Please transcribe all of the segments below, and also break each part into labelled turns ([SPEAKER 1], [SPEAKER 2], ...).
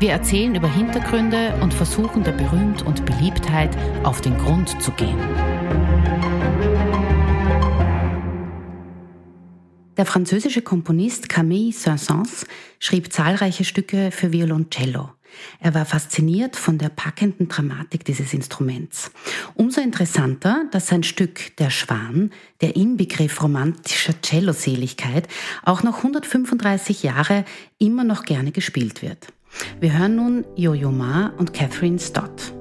[SPEAKER 1] Wir erzählen über Hintergründe und versuchen der Berühmt und Beliebtheit auf den Grund zu gehen. Der französische Komponist Camille Saint-Saëns schrieb zahlreiche Stücke für Violoncello. Er war fasziniert von der packenden Dramatik dieses Instruments. Umso interessanter, dass sein Stück Der Schwan, der Inbegriff romantischer Celloseligkeit, auch noch 135 Jahre immer noch gerne gespielt wird. Wir hören nun Yo-Yo Ma und Catherine Stott.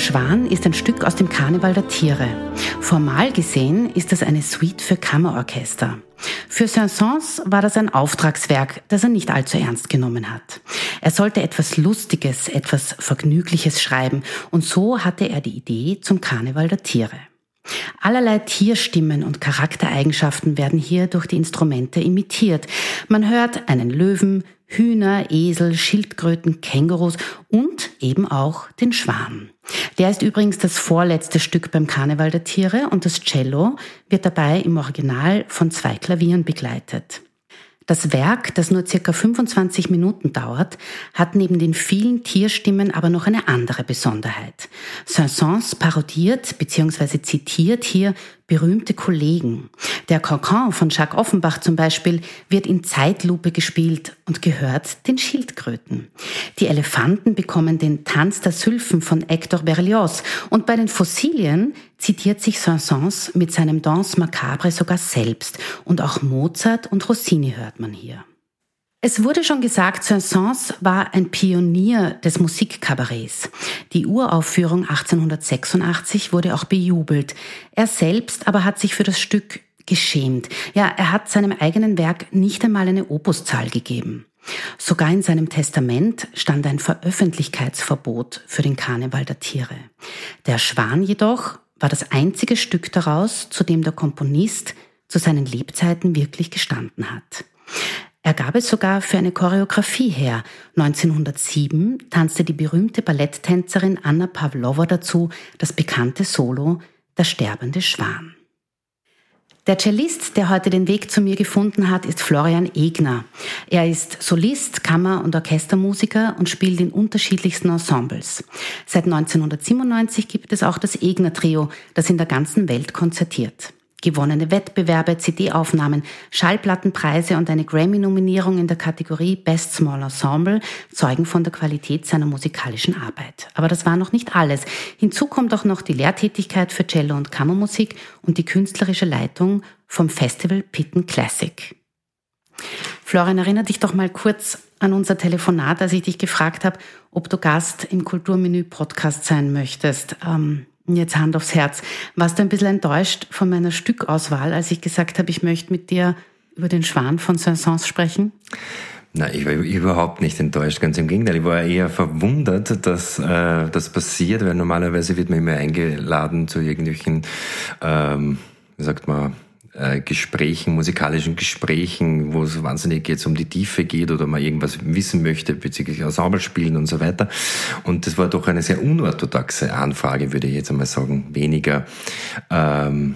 [SPEAKER 1] Schwan ist ein Stück aus dem Karneval der Tiere. Formal gesehen ist das eine Suite für Kammerorchester. Für Saint-Saëns war das ein Auftragswerk, das er nicht allzu ernst genommen hat. Er sollte etwas Lustiges, etwas Vergnügliches schreiben und so hatte er die Idee zum Karneval der Tiere. Allerlei Tierstimmen und Charaktereigenschaften werden hier durch die Instrumente imitiert. Man hört einen Löwen, Hühner, Esel, Schildkröten, Kängurus und eben auch den Schwan. Der ist übrigens das vorletzte Stück beim Karneval der Tiere und das Cello wird dabei im Original von zwei Klavieren begleitet. Das Werk, das nur circa 25 Minuten dauert, hat neben den vielen Tierstimmen aber noch eine andere Besonderheit. Saint-Saëns parodiert bzw. zitiert hier berühmte Kollegen. Der Cancan von Jacques Offenbach zum Beispiel wird in Zeitlupe gespielt und gehört den Schildkröten. Die Elefanten bekommen den Tanz der Sylphen von Hector Berlioz und bei den Fossilien zitiert sich Saint-Saëns mit seinem Danse Macabre sogar selbst und auch Mozart und Rossini hört man hier. Es wurde schon gesagt, Saint-Saëns war ein Pionier des Musikkabarets. Die Uraufführung 1886 wurde auch bejubelt. Er selbst aber hat sich für das Stück geschämt. Ja, er hat seinem eigenen Werk nicht einmal eine Opuszahl gegeben. Sogar in seinem Testament stand ein Veröffentlichkeitsverbot für den Karneval der Tiere. Der Schwan jedoch war das einzige Stück daraus, zu dem der Komponist zu seinen Lebzeiten wirklich gestanden hat. Er gab es sogar für eine Choreografie her. 1907 tanzte die berühmte Balletttänzerin Anna Pavlova dazu das bekannte Solo Der sterbende Schwan. Der Cellist, der heute den Weg zu mir gefunden hat, ist Florian Egner. Er ist Solist, Kammer- und Orchestermusiker und spielt in unterschiedlichsten Ensembles. Seit 1997 gibt es auch das Egner Trio, das in der ganzen Welt konzertiert gewonnene Wettbewerbe, CD-Aufnahmen, Schallplattenpreise und eine Grammy-Nominierung in der Kategorie Best Small Ensemble zeugen von der Qualität seiner musikalischen Arbeit. Aber das war noch nicht alles. Hinzu kommt auch noch die Lehrtätigkeit für Cello und Kammermusik und die künstlerische Leitung vom Festival Pitten Classic. Florian, erinnere dich doch mal kurz an unser Telefonat, als ich dich gefragt habe, ob du Gast im Kulturmenü Podcast sein möchtest. Ähm, Jetzt Hand aufs Herz. Warst du ein bisschen enttäuscht von meiner Stückauswahl, als ich gesagt habe, ich möchte mit dir über den Schwan von Saint-Saëns sprechen?
[SPEAKER 2] Nein, ich war überhaupt nicht enttäuscht, ganz im Gegenteil. Ich war eher verwundert, dass äh, das passiert, weil normalerweise wird man immer eingeladen zu irgendwelchen, ähm, wie sagt man, äh, Gesprächen, musikalischen Gesprächen, wo es wahnsinnig jetzt um die Tiefe geht oder man irgendwas wissen möchte bezüglich Ensemblespielen und so weiter. Und das war doch eine sehr unorthodoxe Anfrage, würde ich jetzt einmal sagen. Weniger, ähm,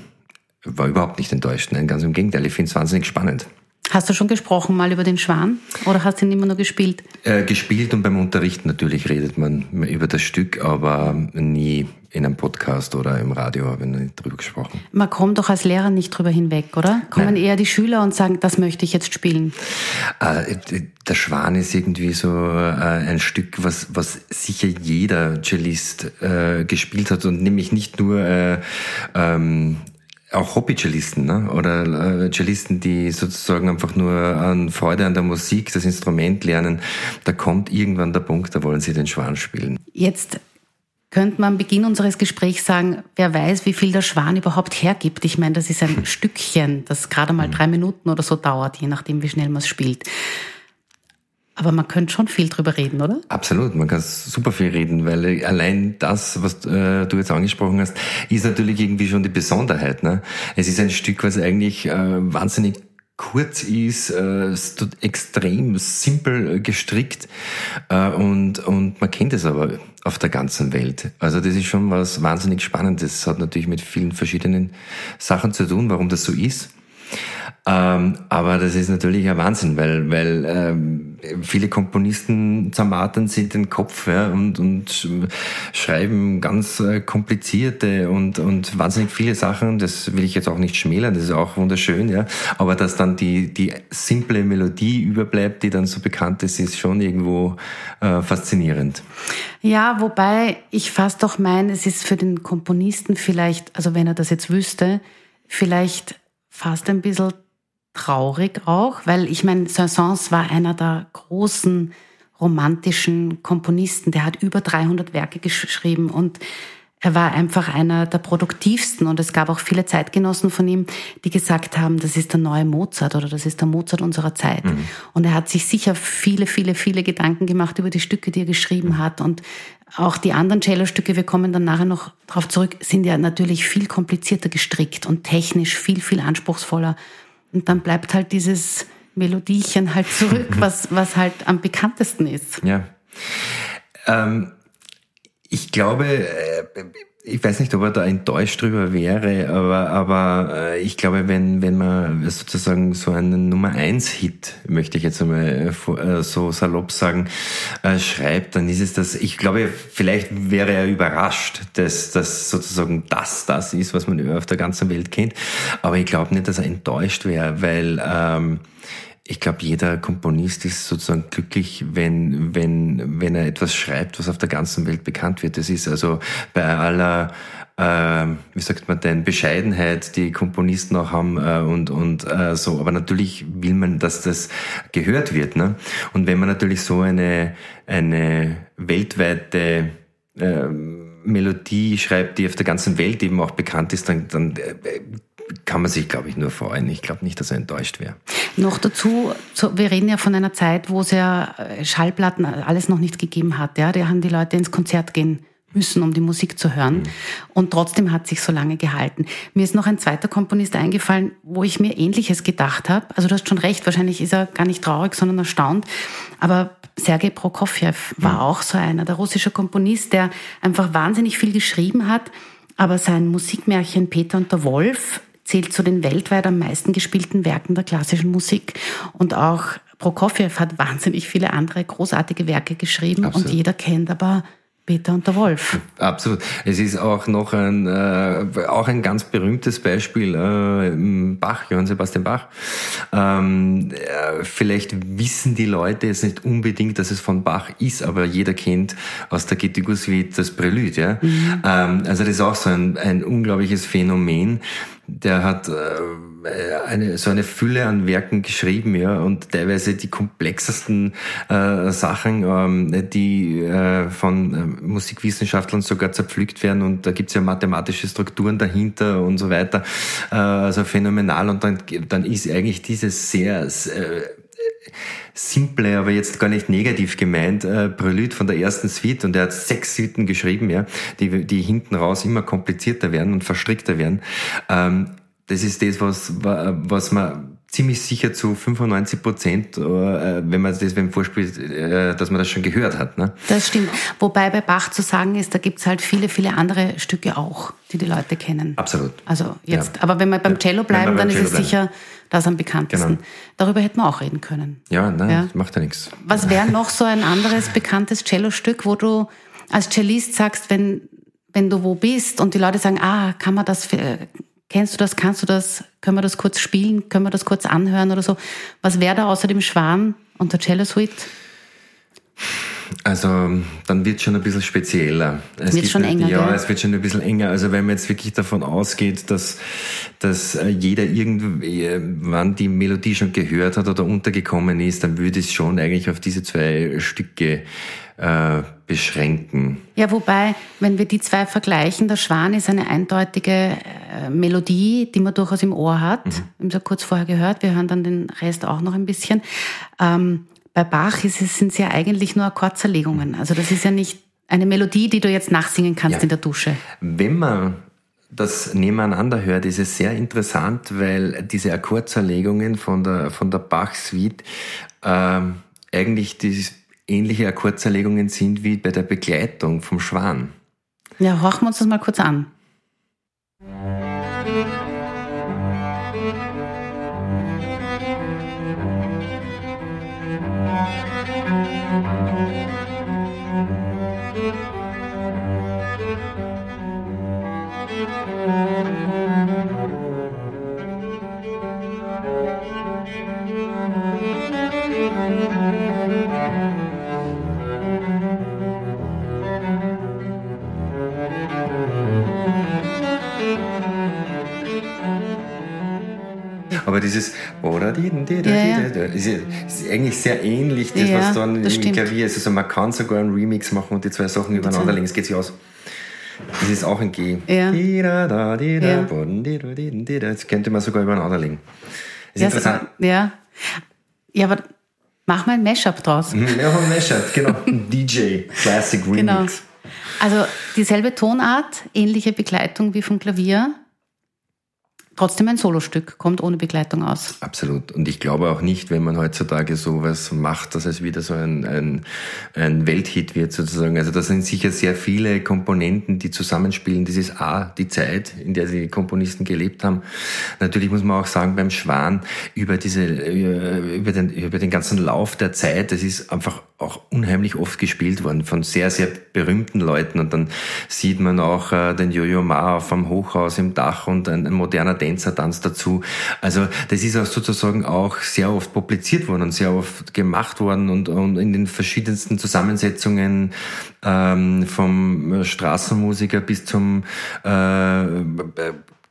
[SPEAKER 2] war überhaupt nicht enttäuscht. Nein, ganz im Gegenteil. Ich finde es wahnsinnig spannend.
[SPEAKER 1] Hast du schon gesprochen mal über den Schwan oder hast du ihn immer nur gespielt?
[SPEAKER 2] Äh, gespielt und beim Unterrichten natürlich redet man über das Stück, aber nie in einem Podcast oder im Radio habe ich nicht drüber gesprochen.
[SPEAKER 1] Man kommt doch als Lehrer nicht drüber hinweg, oder? Kommen Nein. eher die Schüler und sagen, das möchte ich jetzt spielen?
[SPEAKER 2] Äh, der Schwan ist irgendwie so äh, ein Stück, was, was sicher jeder Cellist äh, gespielt hat und nämlich nicht nur äh, ähm, auch Hobby-Cellisten ne? oder äh, Cellisten, die sozusagen einfach nur an Freude an der Musik, das Instrument lernen, da kommt irgendwann der Punkt, da wollen sie den Schwan spielen.
[SPEAKER 1] Jetzt könnte man am Beginn unseres Gesprächs sagen, wer weiß, wie viel der Schwan überhaupt hergibt. Ich meine, das ist ein Stückchen, das gerade mal drei Minuten oder so dauert, je nachdem, wie schnell man es spielt. Aber man könnte schon viel drüber reden, oder?
[SPEAKER 2] Absolut, man kann super viel reden, weil allein das, was äh, du jetzt angesprochen hast, ist natürlich irgendwie schon die Besonderheit. Ne? Es ist ein Stück, was eigentlich äh, wahnsinnig kurz ist, äh, extrem simpel äh, gestrickt äh, und, und man kennt es aber auf der ganzen Welt. Also das ist schon was wahnsinnig Spannendes. Das hat natürlich mit vielen verschiedenen Sachen zu tun, warum das so ist. Ähm, aber das ist natürlich ein Wahnsinn, weil, weil ähm, viele Komponisten zermartern sich den Kopf ja, und, und schreiben ganz äh, komplizierte und, und wahnsinnig viele Sachen. Das will ich jetzt auch nicht schmälern, das ist auch wunderschön, ja. Aber dass dann die, die simple Melodie überbleibt, die dann so bekannt ist, ist schon irgendwo äh, faszinierend.
[SPEAKER 1] Ja, wobei ich fast doch meine, es ist für den Komponisten vielleicht, also wenn er das jetzt wüsste, vielleicht fast ein bisschen traurig auch, weil ich meine, Saint-Saëns war einer der großen romantischen Komponisten. Der hat über 300 Werke geschrieben und er war einfach einer der produktivsten und es gab auch viele Zeitgenossen von ihm, die gesagt haben, das ist der neue Mozart oder das ist der Mozart unserer Zeit. Mhm. Und er hat sich sicher viele, viele, viele Gedanken gemacht über die Stücke, die er geschrieben mhm. hat und auch die anderen Cello-Stücke, wir kommen dann nachher noch darauf zurück, sind ja natürlich viel komplizierter gestrickt und technisch viel, viel anspruchsvoller und dann bleibt halt dieses Melodiechen halt zurück, was, was halt am bekanntesten ist.
[SPEAKER 2] Ja. Ähm, ich glaube, äh, ich weiß nicht, ob er da enttäuscht drüber wäre, aber, aber äh, ich glaube, wenn, wenn man sozusagen so einen Nummer eins Hit, möchte ich jetzt einmal äh, so salopp sagen, schreibt, dann ist es das, ich glaube, vielleicht wäre er überrascht, dass das sozusagen das, das ist, was man auf der ganzen Welt kennt. Aber ich glaube nicht, dass er enttäuscht wäre, weil ähm, ich glaube, jeder Komponist ist sozusagen glücklich, wenn, wenn, wenn er etwas schreibt, was auf der ganzen Welt bekannt wird. Das ist also bei aller, äh, wie sagt man denn, Bescheidenheit, die Komponisten auch haben äh, und, und äh, so. Aber natürlich will man, dass das gehört wird. Ne? Und wenn man natürlich so eine, eine weltweite äh, Melodie schreibt, die auf der ganzen Welt eben auch bekannt ist, dann, dann äh, kann man sich, glaube ich, nur freuen. Ich glaube nicht, dass er enttäuscht wäre.
[SPEAKER 1] Noch dazu, wir reden ja von einer Zeit, wo es ja äh, Schallplatten alles noch nicht gegeben hat. Ja? Da haben die Leute ins Konzert gehen müssen, um die Musik zu hören. Mhm. Und trotzdem hat sich so lange gehalten. Mir ist noch ein zweiter Komponist eingefallen, wo ich mir Ähnliches gedacht habe. Also du hast schon recht, wahrscheinlich ist er gar nicht traurig, sondern erstaunt. Aber Sergei Prokofjew war mhm. auch so einer, der russische Komponist, der einfach wahnsinnig viel geschrieben hat. Aber sein Musikmärchen Peter und der Wolf zählt zu den weltweit am meisten gespielten Werken der klassischen Musik. Und auch Prokofjew hat wahnsinnig viele andere großartige Werke geschrieben Absolut. und jeder kennt aber Peter und der Wolf.
[SPEAKER 2] Absolut. Es ist auch noch ein, äh, auch ein ganz berühmtes Beispiel, äh, Bach, Johann Sebastian Bach. Ähm, äh, vielleicht wissen die Leute jetzt nicht unbedingt, dass es von Bach ist, aber jeder kennt aus der Gittigo Suite das Prelude. Ja? Mhm. Ähm, also das ist auch so ein, ein unglaubliches Phänomen der hat äh, eine, so eine Fülle an Werken geschrieben, ja, und teilweise die komplexesten äh, Sachen, ähm, die äh, von äh, Musikwissenschaftlern sogar zerpflückt werden und da gibt's ja mathematische Strukturen dahinter und so weiter. Äh, also phänomenal und dann, dann ist eigentlich dieses sehr äh, simple, aber jetzt gar nicht negativ gemeint, äh, Prelude von der ersten Suite und er hat sechs Suiten geschrieben, ja, die, die hinten raus immer komplizierter werden und verstrickter werden. Ähm, das ist das, was, was man ziemlich sicher zu 95 Prozent, äh, wenn man das wenn vorspielt, äh, dass man das schon gehört hat. Ne?
[SPEAKER 1] Das stimmt. Wobei bei Bach zu sagen ist, da gibt's halt viele, viele andere Stücke auch, die die Leute kennen.
[SPEAKER 2] Absolut.
[SPEAKER 1] Also jetzt, ja. aber wenn wir beim Cello bleiben, dann ist es bleiben. sicher das am bekanntesten. Genau. Darüber hätten wir auch reden können.
[SPEAKER 2] Ja, nein, ja. macht ja nichts.
[SPEAKER 1] Was wäre noch so ein anderes bekanntes Cello-Stück, wo du als Cellist sagst, wenn, wenn du wo bist und die Leute sagen, ah, kann man das, für, Kennst du das? Kannst du das? Können wir das kurz spielen? Können wir das kurz anhören oder so? Was wäre da außer dem Schwan und der Cello Suite?
[SPEAKER 2] Also dann wird schon ein bisschen spezieller.
[SPEAKER 1] Es wird schon enger.
[SPEAKER 2] Ja, gell? es wird schon ein bisschen enger. Also wenn man jetzt wirklich davon ausgeht, dass, dass äh, jeder irgendwann die Melodie schon gehört hat oder untergekommen ist, dann würde es schon eigentlich auf diese zwei Stücke äh, beschränken.
[SPEAKER 1] Ja, wobei, wenn wir die zwei vergleichen, der Schwan ist eine eindeutige äh, Melodie, die man durchaus im Ohr hat. Mhm. Wir haben es ja kurz vorher gehört, wir hören dann den Rest auch noch ein bisschen. Ähm, bei Bach ist es, sind es ja eigentlich nur Akkordzerlegungen. Also das ist ja nicht eine Melodie, die du jetzt nachsingen kannst ja. in der Dusche.
[SPEAKER 2] Wenn man das nebeneinander hört, ist es sehr interessant, weil diese Akkordzerlegungen von der, von der Bach-Suite ähm, eigentlich dieses ähnliche Akkordzerlegungen sind wie bei der Begleitung vom Schwan.
[SPEAKER 1] Ja, horchen wir uns das mal kurz an.
[SPEAKER 2] Aber ist eigentlich sehr ähnlich, das, ja, was dann im Klavier ist. Also man kann sogar einen Remix machen und die zwei Sachen übereinander legen. Es geht sich aus. Das ist auch ein G. Ja. Das könnte man sogar übereinander legen.
[SPEAKER 1] Das ist ja, interessant. Ja. ja, aber mach mal ein Mashup draus.
[SPEAKER 2] Mhm, ja, ein Mashup, genau. Ein DJ, Classic Remix. Genau.
[SPEAKER 1] Also dieselbe Tonart, ähnliche Begleitung wie vom Klavier trotzdem ein Solostück, kommt ohne Begleitung aus.
[SPEAKER 2] Absolut. Und ich glaube auch nicht, wenn man heutzutage sowas macht, dass es wieder so ein, ein, ein Welthit wird sozusagen. Also da sind sicher sehr viele Komponenten, die zusammenspielen. Das ist A, die Zeit, in der die Komponisten gelebt haben. Natürlich muss man auch sagen, beim Schwan über diese, über den, über den ganzen Lauf der Zeit, das ist einfach auch unheimlich oft gespielt worden von sehr, sehr berühmten Leuten. Und dann sieht man auch äh, den Jojo Ma vom Hochhaus im Dach und ein, ein moderner Tänzertanz dazu. Also das ist auch sozusagen auch sehr oft publiziert worden und sehr oft gemacht worden und, und in den verschiedensten Zusammensetzungen ähm, vom Straßenmusiker bis zum äh,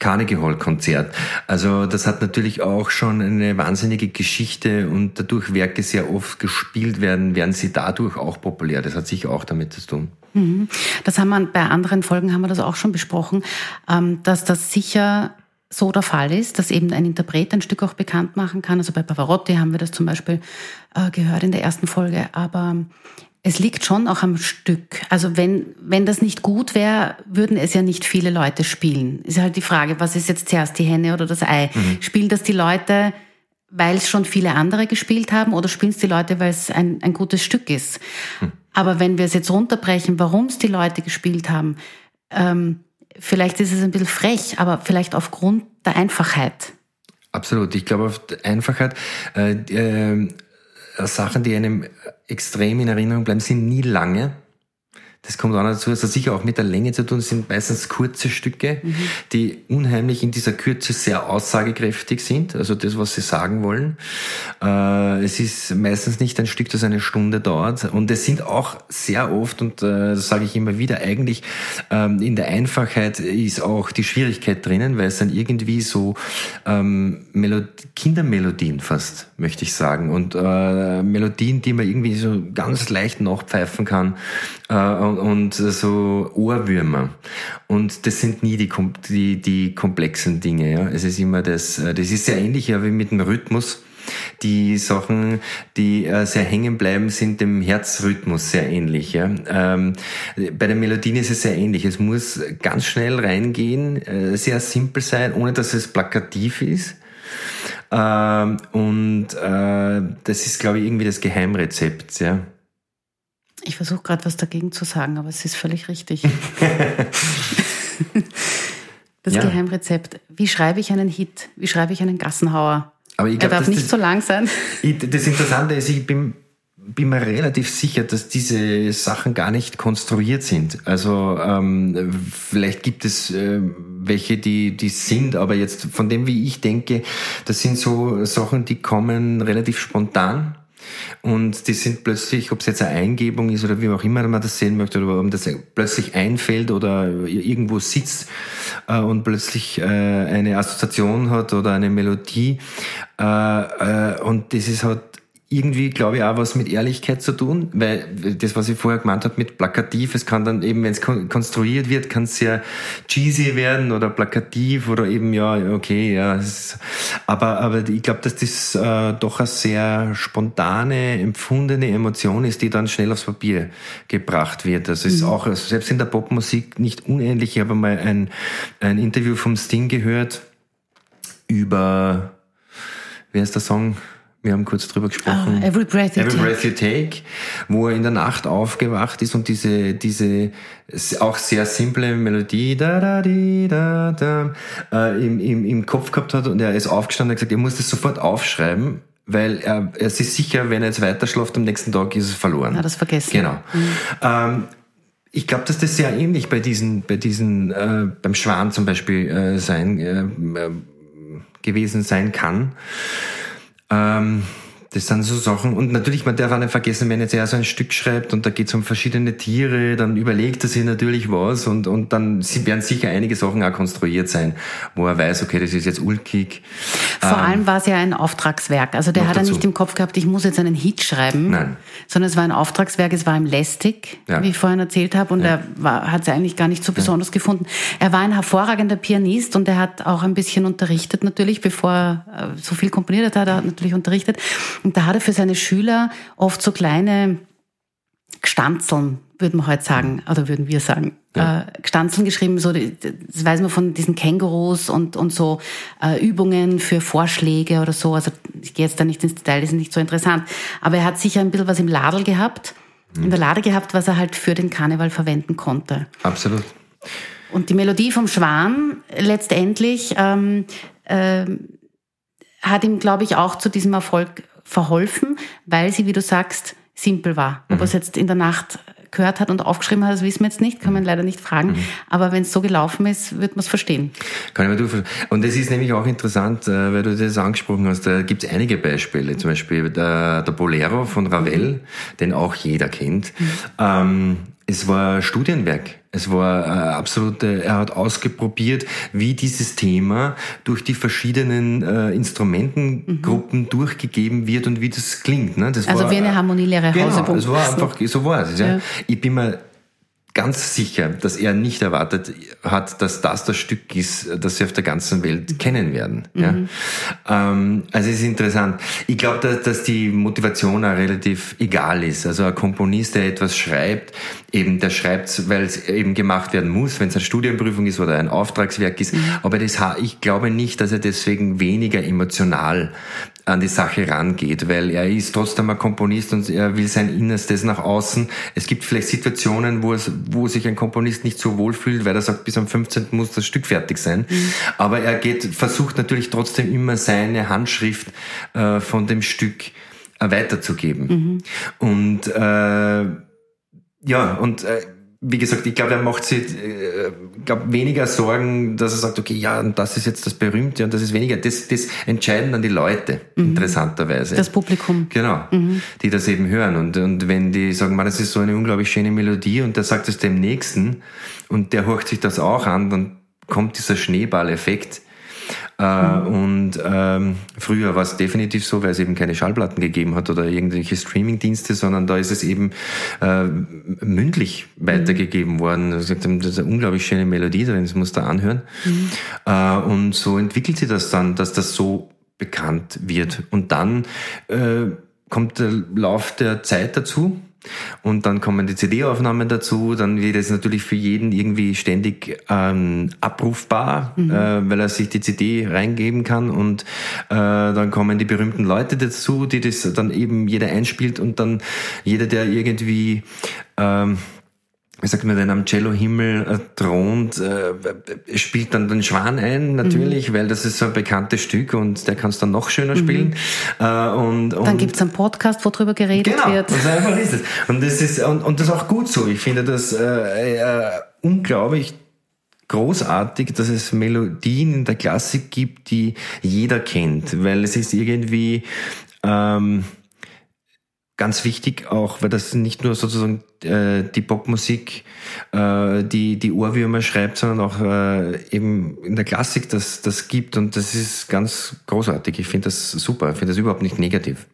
[SPEAKER 2] Carnegie Hall Konzert. Also das hat natürlich auch schon eine wahnsinnige Geschichte und dadurch Werke sehr oft gespielt werden, werden sie dadurch auch populär. Das hat sicher auch damit zu tun.
[SPEAKER 1] Mhm. Das haben wir bei anderen Folgen haben wir das auch schon besprochen, ähm, dass das sicher so der Fall ist, dass eben ein Interpret ein Stück auch bekannt machen kann. Also bei Pavarotti haben wir das zum Beispiel äh, gehört in der ersten Folge. Aber es liegt schon auch am Stück. Also wenn, wenn das nicht gut wäre, würden es ja nicht viele Leute spielen. Ist halt die Frage, was ist jetzt zuerst die Henne oder das Ei? Mhm. Spielen das die Leute, weil es schon viele andere gespielt haben oder spielen es die Leute, weil es ein, ein gutes Stück ist? Mhm. Aber wenn wir es jetzt runterbrechen, warum es die Leute gespielt haben, ähm, vielleicht ist es ein bisschen frech, aber vielleicht aufgrund der Einfachheit.
[SPEAKER 2] Absolut. Ich glaube, auf Einfachheit, äh, äh, Sachen, die einem extrem in Erinnerung bleiben, sind nie lange. Das kommt auch dazu, es hat sicher auch mit der Länge zu tun, es sind meistens kurze Stücke, mhm. die unheimlich in dieser Kürze sehr aussagekräftig sind, also das, was sie sagen wollen. Äh, es ist meistens nicht ein Stück, das eine Stunde dauert und es sind auch sehr oft, und äh, das sage ich immer wieder, eigentlich ähm, in der Einfachheit ist auch die Schwierigkeit drinnen, weil es dann irgendwie so ähm, Kindermelodien fast, möchte ich sagen, und äh, Melodien, die man irgendwie so ganz leicht nachpfeifen kann und, und so Ohrwürmer. Und das sind nie die, die, die komplexen Dinge. Ja. Es ist immer das, äh, das ist sehr ähnlich ja wie mit dem Rhythmus. Die Sachen, die äh, sehr hängen bleiben, sind dem Herzrhythmus sehr ähnlich. Ja? Ähm, bei den Melodien ist es sehr ähnlich. Es muss ganz schnell reingehen, äh, sehr simpel sein, ohne dass es plakativ ist. Ähm, und äh, das ist, glaube ich, irgendwie das Geheimrezept. Ja?
[SPEAKER 1] Ich versuche gerade was dagegen zu sagen, aber es ist völlig richtig. das ja. Geheimrezept. Wie schreibe ich einen Hit? Wie schreibe ich einen Gassenhauer? Aber ich glaub, er darf nicht das, so lang sein.
[SPEAKER 2] das Interessante ist, ich bin, bin mir relativ sicher, dass diese Sachen gar nicht konstruiert sind. Also ähm, vielleicht gibt es äh, welche, die, die sind, aber jetzt von dem, wie ich denke, das sind so Sachen, die kommen relativ spontan und die sind plötzlich, ob es jetzt eine Eingebung ist oder wie auch immer man das sehen möchte, oder ob das plötzlich einfällt oder irgendwo sitzt äh, und plötzlich äh, eine Assoziation hat oder eine Melodie. Äh, äh, und das ist halt irgendwie, glaube ich, auch was mit Ehrlichkeit zu tun, weil das, was ich vorher gemeint habe mit plakativ, es kann dann eben, wenn es konstruiert wird, kann es sehr cheesy werden oder plakativ oder eben, ja, okay, ja. Ist, aber, aber ich glaube, dass das äh, doch eine sehr spontane, empfundene Emotion ist, die dann schnell aufs Papier gebracht wird. Das ist mhm. auch, also selbst in der Popmusik nicht unähnlich. Ich habe mal ein, ein Interview vom Sting gehört über, wer ist der Song? Wir haben kurz drüber gesprochen.
[SPEAKER 1] Oh, every breath, you,
[SPEAKER 2] every take. breath you take, wo er in der Nacht aufgewacht ist und diese diese auch sehr simple Melodie da da di, da da äh, im, im, im Kopf gehabt hat und er ist aufgestanden und hat gesagt, er muss das sofort aufschreiben, weil er, er ist sicher, wenn er jetzt weiter schläft am nächsten Tag ist es verloren.
[SPEAKER 1] Ja, das vergessen.
[SPEAKER 2] Genau. Mhm. Ähm, ich glaube, dass das sehr ähnlich bei diesen, bei diesen, äh, beim Schwan zum Beispiel äh, sein äh, äh gewesen sein kann. Ähm, das sind so Sachen. Und natürlich, man darf auch nicht vergessen, wenn jetzt er so ein Stück schreibt und da geht es um verschiedene Tiere, dann überlegt er sich natürlich was und, und dann werden sicher einige Sachen auch konstruiert sein, wo er weiß, okay, das ist jetzt ulkig.
[SPEAKER 1] Vor ähm, allem war es ja ein Auftragswerk. Also der hat er nicht im Kopf gehabt, ich muss jetzt einen Hit schreiben.
[SPEAKER 2] Nein.
[SPEAKER 1] Sondern es war ein Auftragswerk, es war ihm lästig, ja. wie ich vorhin erzählt habe, und ja. er hat es eigentlich gar nicht so besonders ja. gefunden. Er war ein hervorragender Pianist und er hat auch ein bisschen unterrichtet natürlich, bevor er äh, so viel komponiert hat, er hat natürlich unterrichtet. Und da hat er für seine Schüler oft so kleine Gstanzeln, würden wir heute sagen, oder würden wir sagen, ja. äh, Gstanzeln geschrieben, so, das weiß man von diesen Kängurus und, und so äh, Übungen für Vorschläge oder so. Also ich gehe jetzt da nicht ins Detail, das ist nicht so interessant. Aber er hat sicher ein bisschen was im Ladel gehabt, mhm. in der Lade gehabt, was er halt für den Karneval verwenden konnte.
[SPEAKER 2] Absolut.
[SPEAKER 1] Und die Melodie vom Schwan letztendlich ähm, äh, hat ihm, glaube ich, auch zu diesem Erfolg verholfen, weil sie, wie du sagst, simpel war. Ob mhm. er es jetzt in der Nacht gehört hat und aufgeschrieben hat, das wissen wir jetzt nicht, kann man leider nicht fragen. Mhm. Aber wenn es so gelaufen ist, wird man es verstehen.
[SPEAKER 2] Kann ich mir du Und das ist nämlich auch interessant, äh, weil du das angesprochen hast. Da gibt es einige Beispiele. Zum Beispiel der, der Bolero von Ravel, mhm. den auch jeder kennt. Mhm. Ähm, es war Studienwerk. Es war äh, absolute, er hat ausgeprobiert, wie dieses Thema durch die verschiedenen äh, Instrumentengruppen mhm. durchgegeben wird und wie das klingt. Ne? Das
[SPEAKER 1] also
[SPEAKER 2] war,
[SPEAKER 1] wie eine Harmonielehre
[SPEAKER 2] genau, Es war einfach, so war es. Ja. ja. Ich bin mir ganz sicher, dass er nicht erwartet hat, dass das das Stück ist, das sie auf der ganzen Welt kennen werden. Mhm. Ja? Ähm, also es ist interessant. Ich glaube, dass, dass die Motivation auch relativ egal ist. Also ein Komponist, der etwas schreibt, eben der schreibt, weil es eben gemacht werden muss, wenn es eine Studienprüfung ist oder ein Auftragswerk ist. Mhm. Aber das, ich glaube nicht, dass er deswegen weniger emotional an die Sache rangeht, weil er ist trotzdem ein Komponist und er will sein Innerstes nach außen. Es gibt vielleicht Situationen, wo, es, wo sich ein Komponist nicht so wohl fühlt, weil er sagt, bis am 15. muss das Stück fertig sein. Mhm. Aber er geht, versucht natürlich trotzdem immer seine Handschrift äh, von dem Stück äh, weiterzugeben. Mhm. Und äh, ja, und äh, wie gesagt, ich glaube, er macht sich äh, glaub, weniger Sorgen, dass er sagt, okay, ja, und das ist jetzt das Berühmte und das ist weniger. Das, das entscheiden dann die Leute, mhm. interessanterweise.
[SPEAKER 1] Das Publikum.
[SPEAKER 2] Genau, mhm. die das eben hören. Und, und wenn die sagen, man, das ist so eine unglaublich schöne Melodie und der sagt es dem Nächsten und der horcht sich das auch an, dann kommt dieser Schneeballeffekt äh, mhm. Und ähm, früher war es definitiv so, weil es eben keine Schallplatten gegeben hat oder irgendwelche Streamingdienste, sondern da ist es eben äh, mündlich weitergegeben mhm. worden. Das ist eine unglaublich schöne Melodie drin, das muss da anhören. Mhm. Äh, und so entwickelt sich das dann, dass das so bekannt wird. Und dann äh, kommt der Lauf der Zeit dazu. Und dann kommen die CD-Aufnahmen dazu, dann wird es natürlich für jeden irgendwie ständig ähm, abrufbar, mhm. äh, weil er sich die CD reingeben kann. Und äh, dann kommen die berühmten Leute dazu, die das dann eben jeder einspielt. Und dann jeder, der irgendwie ähm, wie sagt man denn, am Cello-Himmel äh, thront, äh, spielt dann den Schwan ein, natürlich, mhm. weil das ist so ein bekanntes Stück und der kann es dann noch schöner spielen.
[SPEAKER 1] Mhm. Äh, und, und, dann gibt's einen Podcast, wo drüber geredet
[SPEAKER 2] genau,
[SPEAKER 1] wird.
[SPEAKER 2] Genau, so einfach ist es. Und das ist, und, und das ist auch gut so. Ich finde das äh, äh, unglaublich großartig, dass es Melodien in der Klassik gibt, die jeder kennt, weil es ist irgendwie... Ähm, ganz wichtig auch, weil das nicht nur sozusagen äh, die Popmusik, äh, die die Ohrwürmer schreibt, sondern auch äh, eben in der Klassik das, das gibt und das ist ganz großartig. Ich finde das super, ich finde das überhaupt nicht negativ.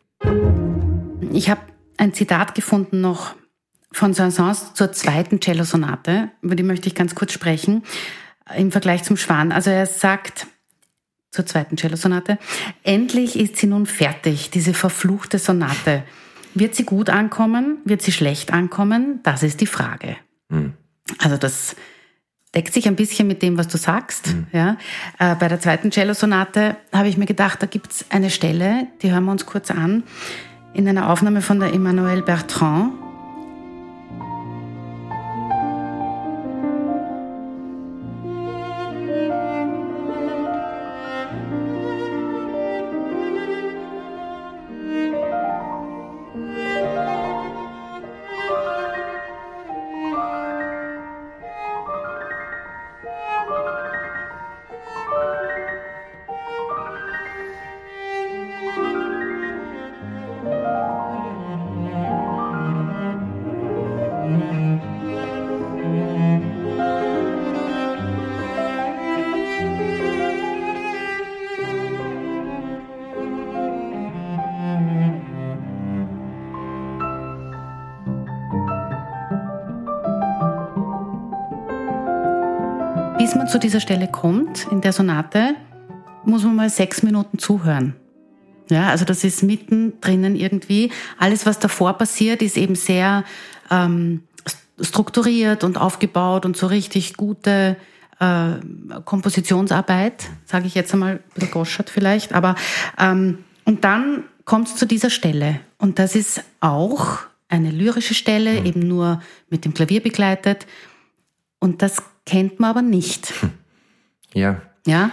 [SPEAKER 1] Ich habe ein Zitat gefunden noch von Saint-Saëns zur zweiten Cello-Sonate, über die möchte ich ganz kurz sprechen, im Vergleich zum Schwan. Also er sagt, zur zweiten Cello-Sonate. Endlich ist sie nun fertig, diese verfluchte Sonate. Wird sie gut ankommen? Wird sie schlecht ankommen? Das ist die Frage. Mhm. Also das deckt sich ein bisschen mit dem, was du sagst. Mhm. Ja. Äh, bei der zweiten Cello-Sonate habe ich mir gedacht, da gibt es eine Stelle, die hören wir uns kurz an, in einer Aufnahme von der Emmanuelle Bertrand. Zu dieser Stelle kommt, in der Sonate, muss man mal sechs Minuten zuhören. Ja, also das ist mittendrin irgendwie. Alles, was davor passiert, ist eben sehr ähm, strukturiert und aufgebaut und so richtig gute äh, Kompositionsarbeit, sage ich jetzt einmal, ein bisschen goschert vielleicht. Aber ähm, und dann kommt es zu dieser Stelle. Und das ist auch eine lyrische Stelle, mhm. eben nur mit dem Klavier begleitet. Und das kennt man aber nicht.
[SPEAKER 2] Ja.
[SPEAKER 1] Ja.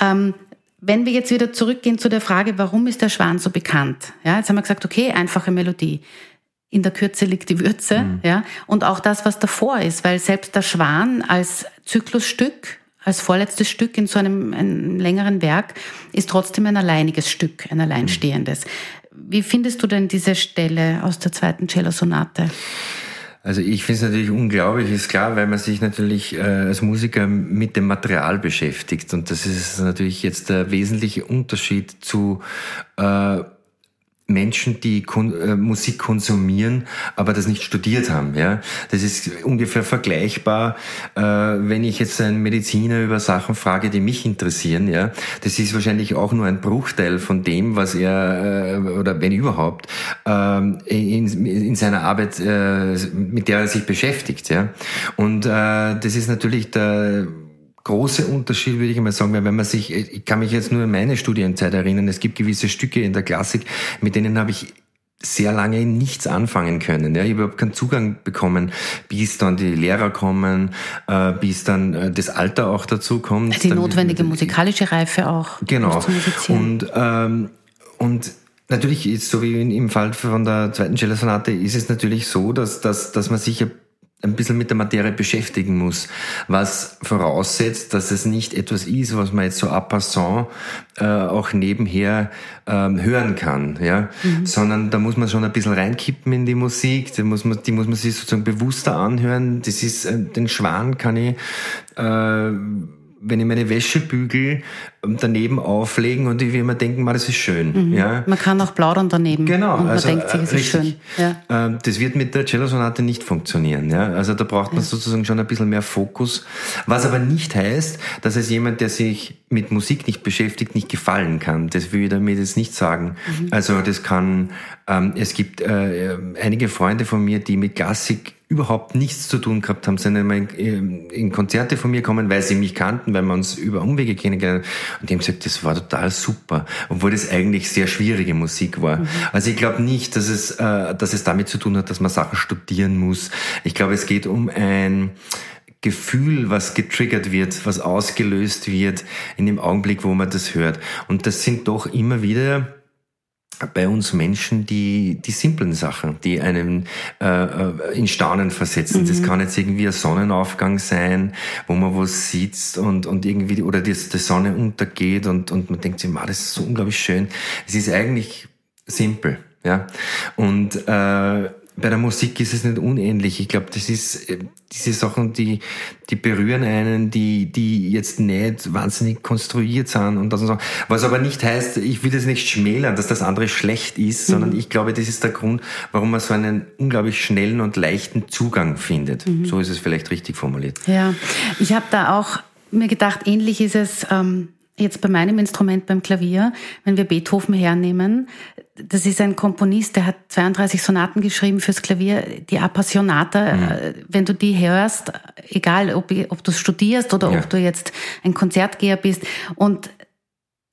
[SPEAKER 1] Ähm, wenn wir jetzt wieder zurückgehen zu der Frage, warum ist der Schwan so bekannt? Ja, jetzt haben wir gesagt, okay, einfache Melodie. In der Kürze liegt die Würze, mhm. ja. Und auch das, was davor ist, weil selbst der Schwan als Zyklusstück, als vorletztes Stück in so einem, einem längeren Werk, ist trotzdem ein alleiniges Stück, ein alleinstehendes. Wie findest du denn diese Stelle aus der zweiten Cello-Sonate?
[SPEAKER 2] Also ich finde es natürlich unglaublich, ist klar, weil man sich natürlich äh, als Musiker mit dem Material beschäftigt. Und das ist natürlich jetzt der wesentliche Unterschied zu äh, Menschen, die Kon äh, Musik konsumieren, aber das nicht studiert haben. Ja, das ist ungefähr vergleichbar, äh, wenn ich jetzt einen Mediziner über Sachen frage, die mich interessieren. Ja, das ist wahrscheinlich auch nur ein Bruchteil von dem, was er äh, oder wenn überhaupt ähm, in, in seiner Arbeit, äh, mit der er sich beschäftigt. Ja, und äh, das ist natürlich der große Unterschied, würde ich mal sagen, weil wenn man sich, ich kann mich jetzt nur an meine Studienzeit erinnern, es gibt gewisse Stücke in der Klassik, mit denen habe ich sehr lange nichts anfangen können. Ja, ich habe überhaupt keinen Zugang bekommen, bis dann die Lehrer kommen, äh, bis dann äh, das Alter auch dazu kommt.
[SPEAKER 1] Die notwendige musikalische Reife auch.
[SPEAKER 2] Genau. Und, ähm, und natürlich ist so wie im Fall von der zweiten Cello-Sonate ist es natürlich so, dass, dass, dass man sich ein bisschen mit der Materie beschäftigen muss, was voraussetzt, dass es nicht etwas ist, was man jetzt so à passant äh, auch nebenher ähm, hören kann, ja, mhm. sondern da muss man schon ein bisschen reinkippen in die Musik, die muss man, die muss man sich sozusagen bewusster anhören. Das ist, äh, den Schwan kann ich, äh, wenn ich meine Wäsche bügel, daneben auflegen und ich will mir denken, man, das ist schön. Mhm. Ja.
[SPEAKER 1] Man kann auch plaudern daneben.
[SPEAKER 2] Genau.
[SPEAKER 1] Und man
[SPEAKER 2] also,
[SPEAKER 1] denkt sich, es ist schön. Ja.
[SPEAKER 2] Ähm, das wird mit der Cello-Sonate nicht funktionieren. Ja. Also da braucht man ja. sozusagen schon ein bisschen mehr Fokus. Was aber nicht heißt, dass es jemand, der sich mit Musik nicht beschäftigt, nicht gefallen kann. Das will ich damit jetzt nicht sagen. Mhm. Also das kann, ähm, es gibt äh, einige Freunde von mir, die mit Klassik überhaupt nichts zu tun gehabt haben, sind einmal in, in, Konzerte von mir kommen, weil sie mich kannten, weil wir uns über Umwege kennengelernt haben. Und die haben gesagt, das war total super, obwohl das eigentlich sehr schwierige Musik war. Mhm. Also ich glaube nicht, dass es, äh, dass es damit zu tun hat, dass man Sachen studieren muss. Ich glaube, es geht um ein Gefühl, was getriggert wird, was ausgelöst wird in dem Augenblick, wo man das hört. Und das sind doch immer wieder bei uns Menschen die, die simplen Sachen, die einen äh, äh, in Staunen versetzen. Mhm. Das kann jetzt irgendwie ein Sonnenaufgang sein, wo man was sitzt und, und irgendwie, oder die, die Sonne untergeht und, und man denkt sich, das ist so unglaublich schön. Es ist eigentlich simpel, ja. Und äh, bei der Musik ist es nicht unähnlich. Ich glaube, das ist äh, diese Sachen, die, die berühren einen, die, die jetzt nicht wahnsinnig konstruiert sind und das und so. Was aber nicht heißt, ich will das nicht schmälern, dass das andere schlecht ist, mhm. sondern ich glaube, das ist der Grund, warum man so einen unglaublich schnellen und leichten Zugang findet. Mhm. So ist es vielleicht richtig formuliert.
[SPEAKER 1] Ja, ich habe da auch mir gedacht, ähnlich ist es ähm, jetzt bei meinem Instrument, beim Klavier, wenn wir Beethoven hernehmen, das ist ein Komponist, der hat 32 Sonaten geschrieben fürs Klavier, die Appassionata. Mhm. Äh, wenn du die hörst, egal ob, ob du studierst oder ja. ob du jetzt ein Konzertgeher bist und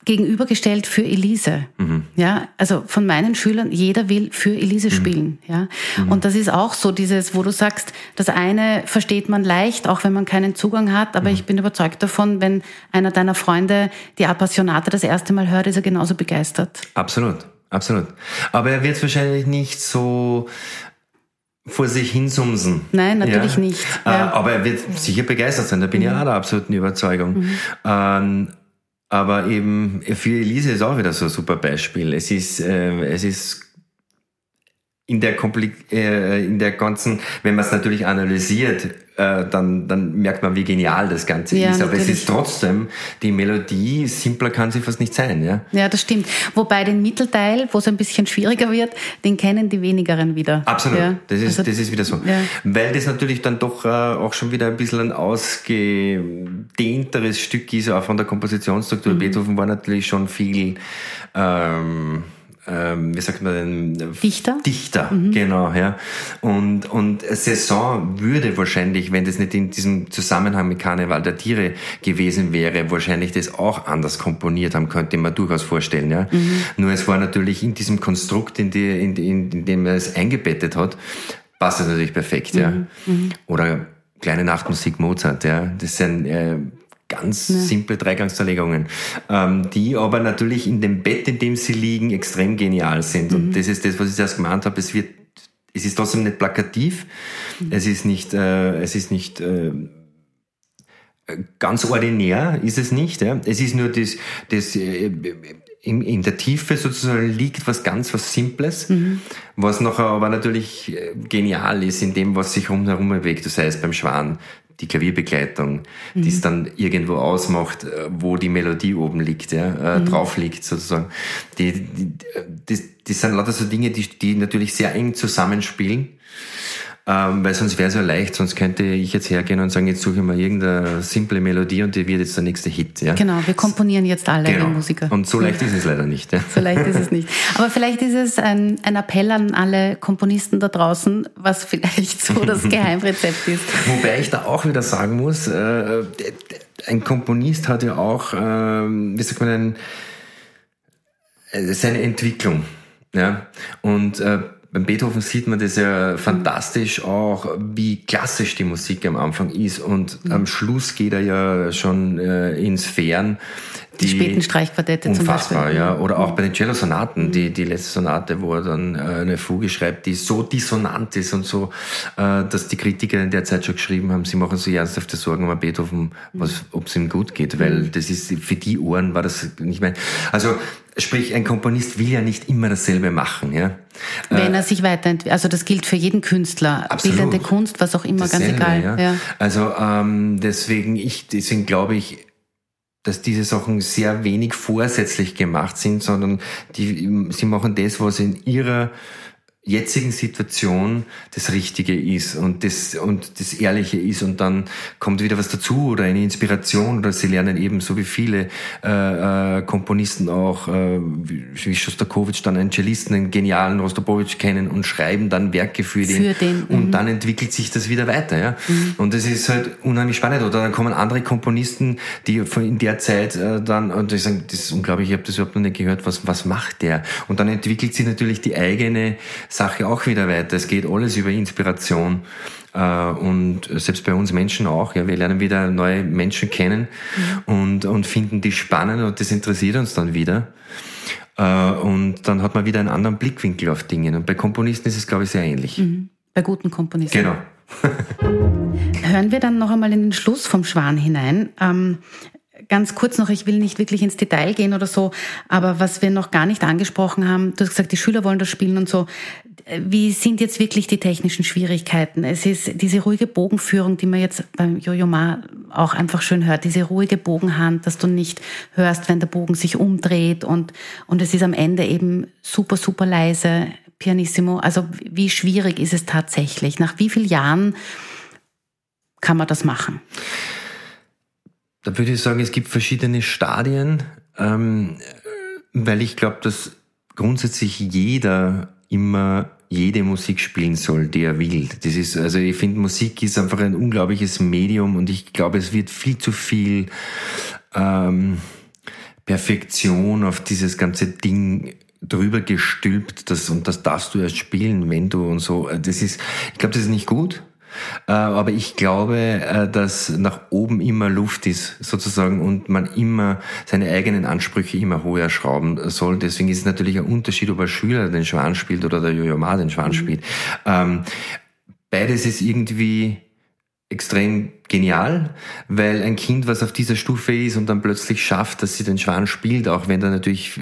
[SPEAKER 1] gegenübergestellt für Elise. Mhm. Ja, also von meinen Schülern, jeder will für Elise mhm. spielen. Ja, mhm. und das ist auch so dieses, wo du sagst, das eine versteht man leicht, auch wenn man keinen Zugang hat, aber mhm. ich bin überzeugt davon, wenn einer deiner Freunde die Appassionate das erste Mal hört, ist er genauso begeistert.
[SPEAKER 2] Absolut, absolut. Aber er wird wahrscheinlich nicht so vor sich hinsumsen.
[SPEAKER 1] Nein, natürlich ja. nicht.
[SPEAKER 2] Äh, ja. Aber er wird sicher begeistert sein, da bin ich mhm. auch der absoluten Überzeugung. Mhm. Ähm, aber eben für Elise ist auch wieder so ein super Beispiel. Es ist, äh, es ist in der, Komplik äh, in der ganzen, wenn man es natürlich analysiert, äh, dann, dann merkt man, wie genial das Ganze ja, ist. Aber natürlich. es ist trotzdem, die Melodie, simpler kann sie fast nicht sein. Ja,
[SPEAKER 1] ja das stimmt. Wobei den Mittelteil, wo es ein bisschen schwieriger wird, den kennen die wenigeren wieder.
[SPEAKER 2] Absolut,
[SPEAKER 1] ja.
[SPEAKER 2] das, ist, also, das ist wieder so. Ja. Weil das natürlich dann doch äh, auch schon wieder ein bisschen ein ausgedehnteres Stück ist, auch von der Kompositionsstruktur. Mhm. Beethoven war natürlich schon viel... Ähm, ähm, wie sagt man denn?
[SPEAKER 1] Dichter?
[SPEAKER 2] Dichter, mhm. genau, ja. Und, und Saison würde wahrscheinlich, wenn das nicht in diesem Zusammenhang mit Karneval der Tiere gewesen wäre, wahrscheinlich das auch anders komponiert haben, könnte man durchaus vorstellen, ja. Mhm. Nur es war natürlich in diesem Konstrukt, in, die, in, in, in dem er es eingebettet hat, passt es natürlich perfekt, mhm. ja. Mhm. Oder kleine Nachtmusik Mozart, ja. Das sind, äh, ganz ja. simple Dreigangszerlegungen, ähm, die aber natürlich in dem Bett, in dem sie liegen, extrem genial sind. Mhm. Und das ist das, was ich zuerst gemeint habe. Es wird, es ist trotzdem nicht plakativ. Mhm. Es ist nicht, äh, es ist nicht, äh, ganz ordinär ist es nicht. Ja? Es ist nur das, das äh, in, in der Tiefe sozusagen liegt was ganz was Simples, mhm. was nachher aber natürlich äh, genial ist in dem, was sich rundherum bewegt. Das heißt beim Schwan die Klavierbegleitung, mhm. die es dann irgendwo ausmacht, äh, wo die Melodie oben liegt, ja, äh, mhm. drauf liegt sozusagen. Die, die, die, die sind lauter so Dinge, die, die natürlich sehr eng zusammenspielen ähm, weil sonst wäre es ja leicht, sonst könnte ich jetzt hergehen und sagen, jetzt suche ich mal irgendeine simple Melodie und die wird jetzt der nächste Hit. Ja?
[SPEAKER 1] Genau, wir komponieren jetzt alle genau. Musiker.
[SPEAKER 2] Und so leicht ist es leider nicht. Ja?
[SPEAKER 1] So leicht ist es nicht. Aber vielleicht ist es ein, ein Appell an alle Komponisten da draußen, was vielleicht so das Geheimrezept ist.
[SPEAKER 2] Wobei ich da auch wieder sagen muss, äh, ein Komponist hat ja auch, äh, wie sagt man, ein, äh, seine Entwicklung. Ja? Und äh, beim Beethoven sieht man das ja fantastisch auch, wie klassisch die Musik am Anfang ist und mhm. am Schluss geht er ja schon äh, in Sphären,
[SPEAKER 1] die, die späten Streichquartette
[SPEAKER 2] unfassbar, zum Beispiel. ja. Oder auch bei den Cello-Sonaten, die, die letzte Sonate, wo er dann äh, eine Fuge schreibt, die so dissonant ist und so, äh, dass die Kritiker in der Zeit schon geschrieben haben, sie machen sich ernsthafte Sorgen um Beethoven, was, ob es ihm gut geht, weil mhm. das ist, für die Ohren war das nicht mehr. Also, sprich, ein Komponist will ja nicht immer dasselbe machen, ja.
[SPEAKER 1] Wenn er sich weiterentwickelt, also das gilt für jeden Künstler, Absolut. bildende Kunst, was auch immer, dasselbe, ganz egal.
[SPEAKER 2] Ja. ja. Also, ähm, deswegen, ich, deswegen glaube ich, dass diese Sachen sehr wenig vorsätzlich gemacht sind, sondern die, sie machen das, was in ihrer jetzigen Situation das Richtige ist und das, und das Ehrliche ist und dann kommt wieder was dazu oder eine Inspiration oder sie lernen eben so wie viele äh, äh, Komponisten auch, äh, wie Shostakovich dann einen Cellisten, einen genialen Rostropowitsch kennen und schreiben dann Werke für den, für den und mhm. dann entwickelt sich das wieder weiter. Ja? Mhm. Und das ist halt unheimlich spannend. Oder dann kommen andere Komponisten, die von in der Zeit äh, dann, und ich sage, das ist unglaublich, ich habe das überhaupt noch nicht gehört, was, was macht der? Und dann entwickelt sich natürlich die eigene Sache auch wieder weiter. Es geht alles über Inspiration. Äh, und selbst bei uns Menschen auch. Ja, wir lernen wieder neue Menschen kennen mhm. und, und finden die spannend und das interessiert uns dann wieder. Äh, und dann hat man wieder einen anderen Blickwinkel auf Dinge. Und bei Komponisten ist es, glaube ich, sehr ähnlich. Mhm.
[SPEAKER 1] Bei guten Komponisten.
[SPEAKER 2] Genau.
[SPEAKER 1] Hören wir dann noch einmal in den Schluss vom Schwan hinein. Ähm, ganz kurz noch, ich will nicht wirklich ins Detail gehen oder so, aber was wir noch gar nicht angesprochen haben, du hast gesagt, die Schüler wollen das spielen und so. Wie sind jetzt wirklich die technischen Schwierigkeiten? Es ist diese ruhige Bogenführung, die man jetzt beim Jojo Ma auch einfach schön hört, diese ruhige Bogenhand, dass du nicht hörst, wenn der Bogen sich umdreht und, und es ist am Ende eben super, super leise, pianissimo. Also wie schwierig ist es tatsächlich? Nach wie vielen Jahren kann man das machen?
[SPEAKER 2] Da würde ich sagen, es gibt verschiedene Stadien, ähm, weil ich glaube, dass grundsätzlich jeder immer jede Musik spielen soll, die er will. Das ist, also ich finde, Musik ist einfach ein unglaubliches Medium und ich glaube, es wird viel zu viel ähm, Perfektion auf dieses ganze Ding drüber gestülpt, das, und das darfst du erst spielen, wenn du und so. Das ist, ich glaube, das ist nicht gut. Äh, aber ich glaube, äh, dass nach oben immer Luft ist, sozusagen, und man immer seine eigenen Ansprüche immer höher schrauben soll. Deswegen ist es natürlich ein Unterschied, ob ein Schüler den Schwan spielt oder der Jojo Ma den Schwan mhm. spielt. Ähm, beides ist irgendwie extrem genial, weil ein Kind, was auf dieser Stufe ist und dann plötzlich schafft, dass sie den Schwan spielt, auch wenn da natürlich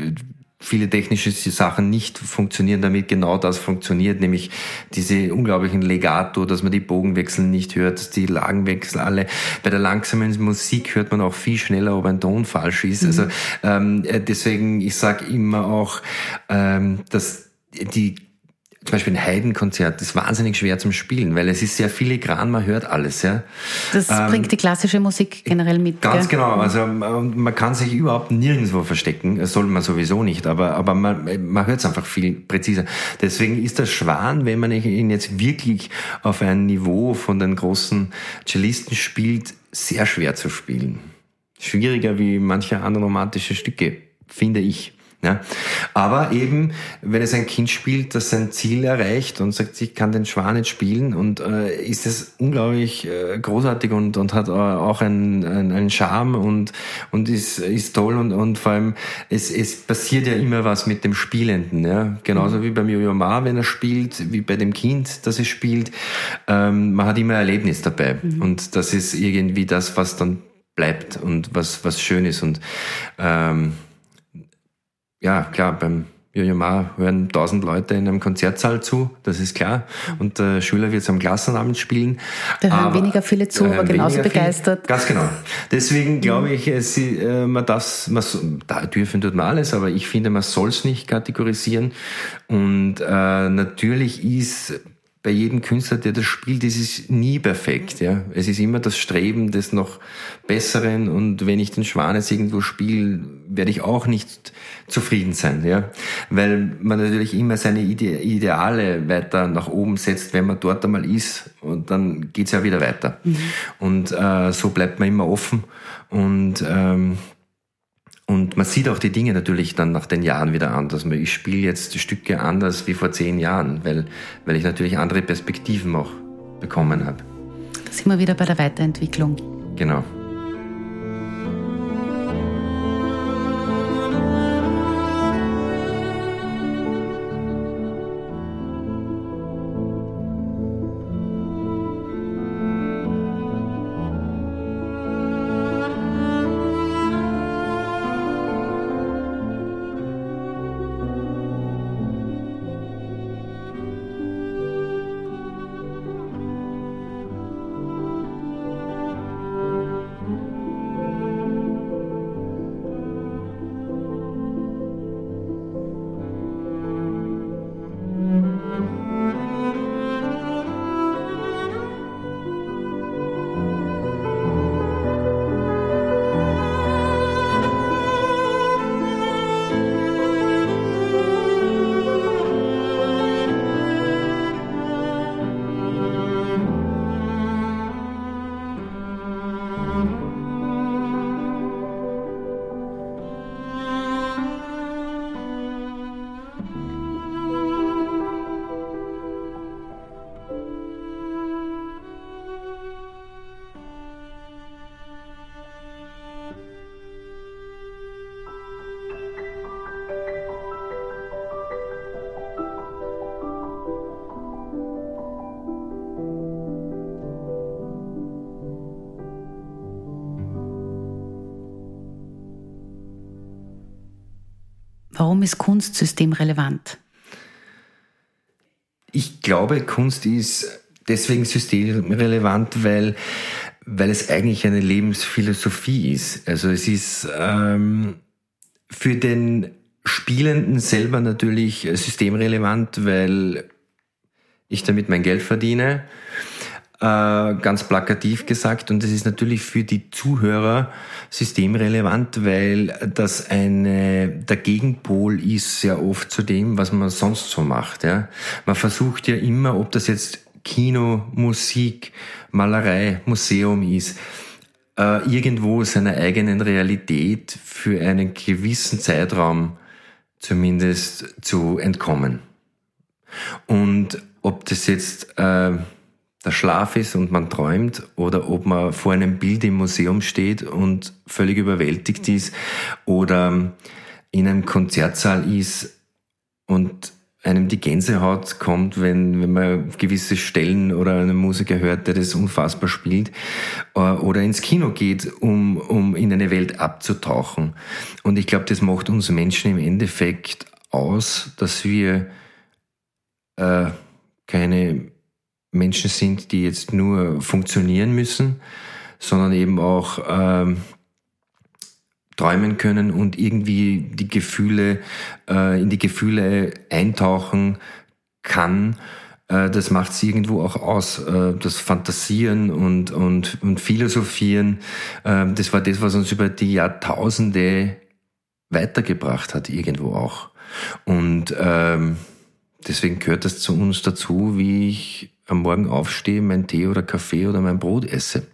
[SPEAKER 2] viele technische Sachen nicht funktionieren, damit genau das funktioniert, nämlich diese unglaublichen Legato, dass man die Bogenwechsel nicht hört, dass die Lagenwechsel alle. Bei der langsamen Musik hört man auch viel schneller, ob ein Ton falsch ist. Mhm. Also ähm, äh, deswegen, ich sage immer auch, ähm, dass die zum Beispiel ein Heidenkonzert ist wahnsinnig schwer zum Spielen, weil es ist sehr filigran, man hört alles. Ja.
[SPEAKER 1] Das ähm, bringt die klassische Musik generell mit.
[SPEAKER 2] Ganz gell? genau, also ähm, man kann sich überhaupt nirgendwo verstecken, das soll man sowieso nicht, aber, aber man, man hört es einfach viel präziser. Deswegen ist der Schwan, wenn man ihn jetzt wirklich auf ein Niveau von den großen Cellisten spielt, sehr schwer zu spielen. Schwieriger wie manche andere romantische Stücke, finde ich. Ja. Aber eben, wenn es ein Kind spielt, das sein Ziel erreicht und sagt, ich kann den Schwan nicht spielen und äh, ist es unglaublich äh, großartig und, und hat äh, auch einen, einen, einen Charme und, und ist, ist toll und, und vor allem, es, es passiert ja immer was mit dem Spielenden. Ja. Genauso mhm. wie beim Jojo Ma, wenn er spielt, wie bei dem Kind, das es spielt. Ähm, man hat immer Erlebnis dabei mhm. und das ist irgendwie das, was dann bleibt und was, was schön ist und ähm, ja, klar, beim Jojo Ma hören tausend Leute in einem Konzertsaal zu, das ist klar. Und der Schüler wird es am Klassenabend spielen.
[SPEAKER 1] Da hören aber, weniger viele zu, aber genauso begeistert.
[SPEAKER 2] Viel, ganz genau. Deswegen glaube ich, es, äh, man das, man, da dürfen tut man alles, aber ich finde, man soll es nicht kategorisieren. Und äh, natürlich ist bei jedem Künstler, der das spielt, ist es nie perfekt. Ja, es ist immer das Streben des noch Besseren. Und wenn ich den Schwanes irgendwo spiele, werde ich auch nicht zufrieden sein. Ja, weil man natürlich immer seine Ide Ideale weiter nach oben setzt, wenn man dort einmal ist. Und dann geht's ja wieder weiter. Mhm. Und äh, so bleibt man immer offen. Und ähm, und man sieht auch die Dinge natürlich dann nach den Jahren wieder anders. Ich spiele jetzt Stücke anders wie vor zehn Jahren, weil, weil ich natürlich andere Perspektiven auch bekommen habe.
[SPEAKER 1] Da sind wir wieder bei der Weiterentwicklung.
[SPEAKER 2] Genau.
[SPEAKER 1] Warum ist Kunst systemrelevant?
[SPEAKER 2] Ich glaube, Kunst ist deswegen systemrelevant, weil, weil es eigentlich eine Lebensphilosophie ist. Also es ist ähm, für den Spielenden selber natürlich systemrelevant, weil ich damit mein Geld verdiene ganz plakativ gesagt. Und das ist natürlich für die Zuhörer systemrelevant, weil das eine, der Gegenpol ist sehr oft zu dem, was man sonst so macht. Ja. Man versucht ja immer, ob das jetzt Kino, Musik, Malerei, Museum ist, äh, irgendwo seiner eigenen Realität für einen gewissen Zeitraum zumindest zu entkommen. Und ob das jetzt äh, der Schlaf ist und man träumt oder ob man vor einem Bild im Museum steht und völlig überwältigt ist oder in einem Konzertsaal ist und einem die Gänsehaut kommt, wenn, wenn man gewisse Stellen oder einen Musiker hört, der das unfassbar spielt, äh, oder ins Kino geht, um, um in eine Welt abzutauchen. Und ich glaube, das macht uns Menschen im Endeffekt aus, dass wir äh, keine Menschen sind, die jetzt nur funktionieren müssen, sondern eben auch ähm, träumen können und irgendwie die Gefühle, äh, in die Gefühle eintauchen kann. Äh, das macht sie irgendwo auch aus. Äh, das Fantasieren und, und, und Philosophieren, äh, das war das, was uns über die Jahrtausende weitergebracht hat, irgendwo auch. Und ähm, deswegen gehört das zu uns dazu, wie ich am Morgen aufstehe, mein Tee oder Kaffee oder mein Brot esse.